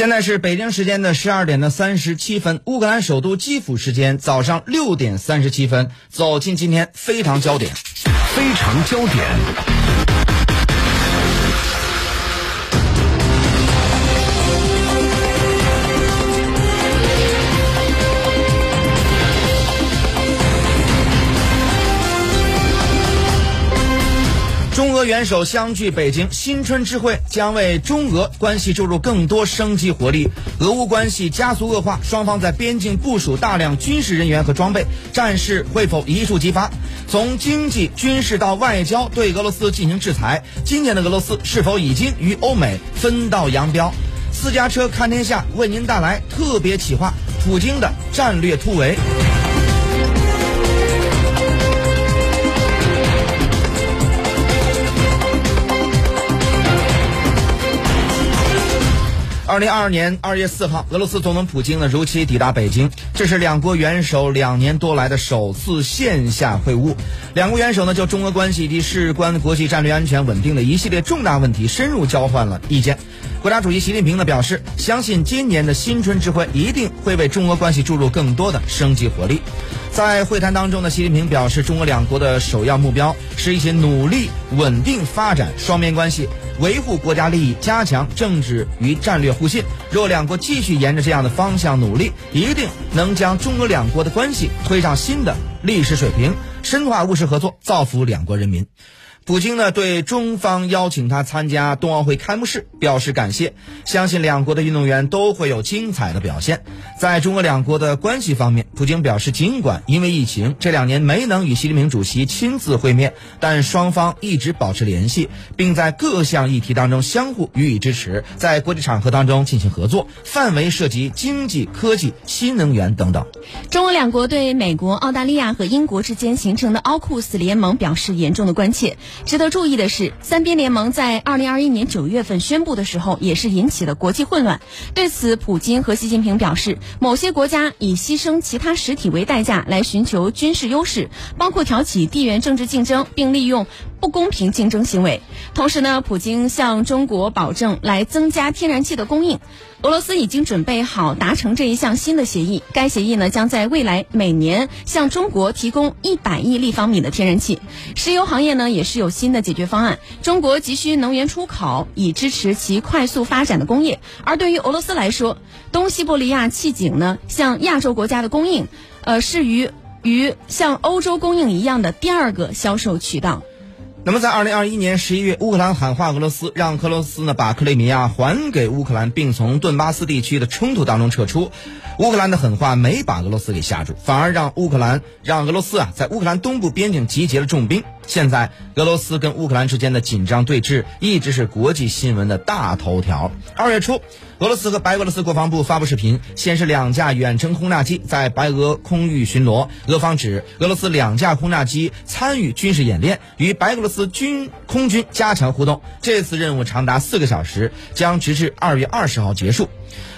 现在是北京时间的十二点的三十七分，乌克兰首都基辅时间早上六点三十七分。走进今天非常焦点，非常焦点。首相聚北京，新春之会将为中俄关系注入更多生机活力。俄乌关系加速恶化，双方在边境部署大量军事人员和装备，战事会否一触即发？从经济、军事到外交，对俄罗斯进行制裁。今年的俄罗斯是否已经与欧美分道扬镳？私家车看天下为您带来特别企划：普京的战略突围。二零二二年二月四号，俄罗斯总统普京呢如期抵达北京，这是两国元首两年多来的首次线下会晤。两国元首呢就中俄关系及事关国际战略安全稳定的一系列重大问题深入交换了意见。国家主席习近平呢表示，相信今年的新春之会一定会为中俄关系注入更多的生机活力。在会谈当中呢，习近平表示，中俄两国的首要目标是一起努力稳定发展双边关系，维护国家利益，加强政治与战略互信。若两国继续沿着这样的方向努力，一定能将中俄两国的关系推上新的历史水平，深化务实合作，造福两国人民。普京呢对中方邀请他参加冬奥会开幕式表示感谢，相信两国的运动员都会有精彩的表现。在中俄两国的关系方面，普京表示，尽管因为疫情这两年没能与习近平主席亲自会面，但双方一直保持联系，并在各项议题当中相互予以支持，在国际场合当中进行合作，范围涉及经济、科技、新能源等等。中俄两国对美国、澳大利亚和英国之间形形成的奥库斯联盟表示严重的关切。值得注意的是，三边联盟在二零二一年九月份宣布的时候，也是引起了国际混乱。对此，普京和习近平表示，某些国家以牺牲其他实体为代价来寻求军事优势，包括挑起地缘政治竞争，并利用不公平竞争行为。同时呢，普京向中国保证来增加天然气的供应。俄罗斯已经准备好达成这一项新的协议，该协议呢将在未来每年向中国提供一百亿立方米的天然气。石油行业呢也是有新的解决方案，中国急需能源出口以支持其快速发展的工业。而对于俄罗斯来说，东西伯利亚气井呢向亚洲国家的供应，呃是与与向欧洲供应一样的第二个销售渠道。那么，在二零二一年十一月，乌克兰喊话俄罗斯，让俄罗斯呢把克里米亚还给乌克兰，并从顿巴斯地区的冲突当中撤出。乌克兰的狠话没把俄罗斯给吓住，反而让乌克兰让俄罗斯啊在乌克兰东部边境集结了重兵。现在，俄罗斯跟乌克兰之间的紧张对峙一直是国际新闻的大头条。二月初，俄罗斯和白俄罗斯国防部发布视频，显示两架远程轰炸机在白俄空域巡逻。俄方指俄罗斯两架轰炸机参与军事演练，与白俄罗斯军空军加强互动。这次任务长达四个小时，将直至二月二十号结束。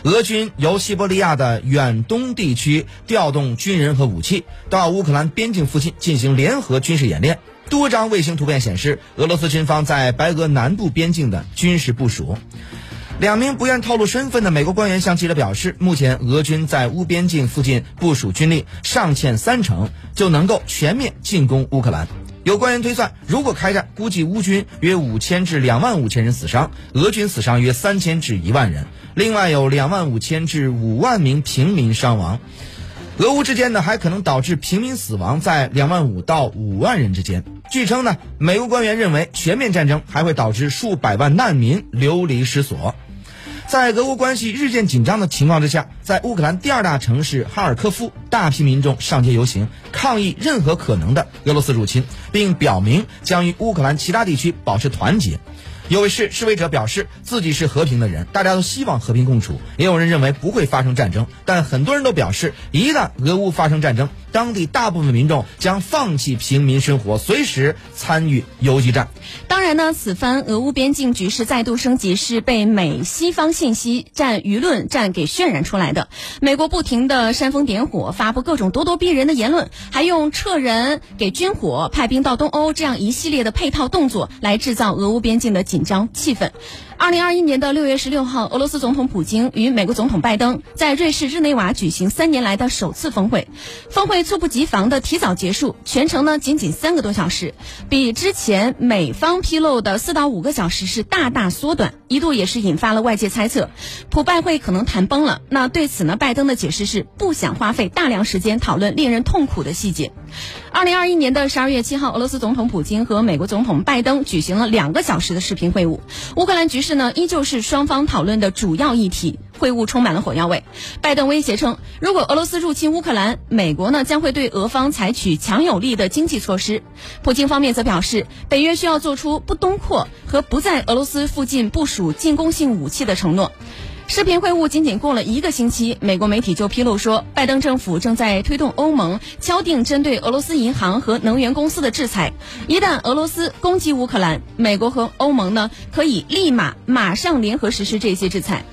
俄军由西伯利亚的远东地区调动军人和武器，到乌克兰边境附近进行联合军事演练。多张卫星图片显示，俄罗斯军方在白俄南部边境的军事部署。两名不愿透露身份的美国官员向记者表示，目前俄军在乌边境附近部署军力尚欠三成，就能够全面进攻乌克兰。有官员推算，如果开战，估计乌军约五千至两万五千人死伤，俄军死伤约三千至一万人，另外有两万五千至五万名平民伤亡。俄乌之间呢，还可能导致平民死亡在两万五到五万人之间。据称呢，美国官员认为，全面战争还会导致数百万难民流离失所。在俄乌关系日渐紧张的情况之下，在乌克兰第二大城市哈尔科夫，大批民众上街游行，抗议任何可能的俄罗斯入侵，并表明将与乌克兰其他地区保持团结。有位示示威者表示自己是和平的人，大家都希望和平共处。也有人认为不会发生战争，但很多人都表示，一旦俄乌发生战争，当地大部分民众将放弃平民生活，随时参与游击战。当然呢，此番俄乌边境局势再度升级，是被美西方信息战、舆论战给渲染出来的。美国不停的煽风点火，发布各种咄咄逼人的言论，还用撤人、给军火、派兵到东欧这样一系列的配套动作来制造俄乌边境的紧张气氛。二零二一年的六月十六号，俄罗斯总统普京与美国总统拜登在瑞士日内瓦举行三年来的首次峰会。峰会猝不及防的提早结束，全程呢仅仅三个多小时，比之前美方披露的四到五个小时是大大缩短，一度也是引发了外界猜测，普拜会可能谈崩了。那对此呢，拜登的解释是不想花费大量时间讨论令人痛苦的细节。二零二一年的十二月七号，俄罗斯总统普京和美国总统拜登举行了两个小时的视频会晤，乌克兰局势呢依旧是双方讨论的主要议题。会晤充满了火药味，拜登威胁称，如果俄罗斯入侵乌克兰，美国呢将会对俄方采取强有力的经济措施。普京方面则表示，北约需要做出不东扩和不在俄罗斯附近部署进攻性武器的承诺。视频会晤仅仅过了一个星期，美国媒体就披露说，拜登政府正在推动欧盟敲定针对俄罗斯银行和能源公司的制裁。一旦俄罗斯攻击乌克兰，美国和欧盟呢可以立马马上联合实施这些制裁。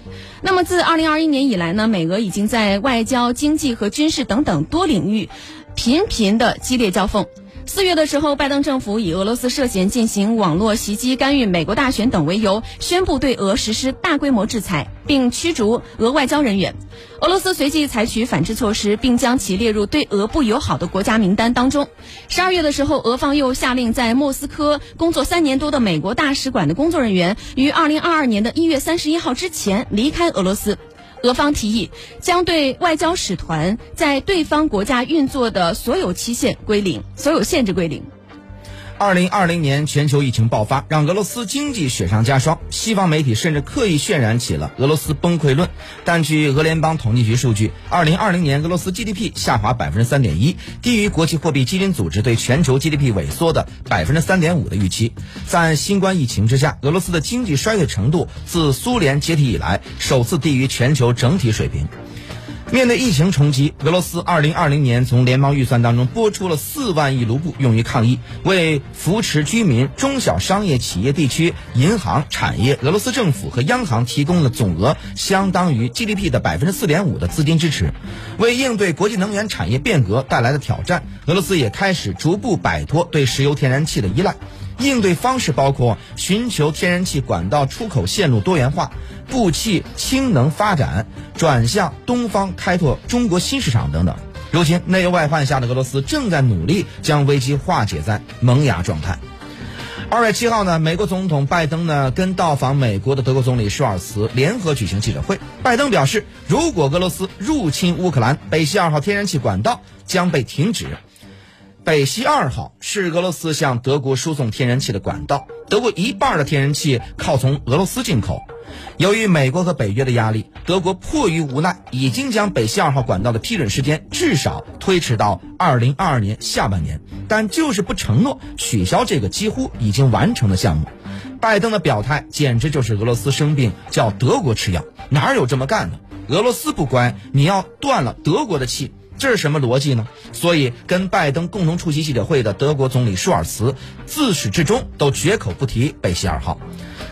那么，自二零二一年以来呢，美俄已经在外交、经济和军事等等多领域频频的激烈交锋。四月的时候，拜登政府以俄罗斯涉嫌进行网络袭击、干预美国大选等为由，宣布对俄实施大规模制裁，并驱逐俄外交人员。俄罗斯随即采取反制措施，并将其列入对俄不友好的国家名单当中。十二月的时候，俄方又下令在莫斯科工作三年多的美国大使馆的工作人员于二零二二年的一月三十一号之前离开俄罗斯。俄方提议将对外交使团在对方国家运作的所有期限归零，所有限制归零。二零二零年全球疫情爆发，让俄罗斯经济雪上加霜。西方媒体甚至刻意渲染起了俄罗斯崩溃论。但据俄联邦统计局数据，二零二零年俄罗斯 GDP 下滑百分之三点一，低于国际货币基金组织对全球 GDP 萎缩的百分之三点五的预期。在新冠疫情之下，俄罗斯的经济衰退程度自苏联解体以来首次低于全球整体水平。面对疫情冲击，俄罗斯2020年从联邦预算当中拨出了4万亿卢布用于抗疫，为扶持居民、中小商业企业、地区银行产业，俄罗斯政府和央行提供了总额相当于 GDP 的百分之四点五的资金支持。为应对国际能源产业变革带来的挑战，俄罗斯也开始逐步摆脱对石油天然气的依赖。应对方式包括寻求天然气管道出口线路多元化、布气氢能发展、转向东方开拓中国新市场等等。如今内忧外患下的俄罗斯正在努力将危机化解在萌芽状态。二月七号呢，美国总统拜登呢跟到访美国的德国总理舒尔茨联合举行记者会。拜登表示，如果俄罗斯入侵乌克兰，北溪二号天然气管道将被停止。北溪二号是俄罗斯向德国输送天然气的管道，德国一半的天然气靠从俄罗斯进口。由于美国和北约的压力，德国迫于无奈，已经将北溪二号管道的批准时间至少推迟到二零二二年下半年，但就是不承诺取消这个几乎已经完成的项目。拜登的表态简直就是俄罗斯生病叫德国吃药，哪有这么干的？俄罗斯不乖，你要断了德国的气。这是什么逻辑呢？所以，跟拜登共同出席记者会的德国总理舒尔茨自始至终都绝口不提北溪二号。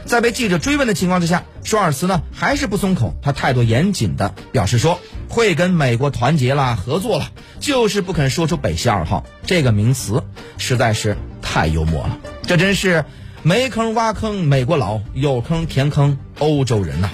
在被记者追问的情况之下，舒尔茨呢还是不松口，他态度严谨的表示说会跟美国团结啦、合作了，就是不肯说出北溪二号这个名词，实在是太幽默了。这真是没坑挖坑美国佬，有坑填坑欧洲人呐。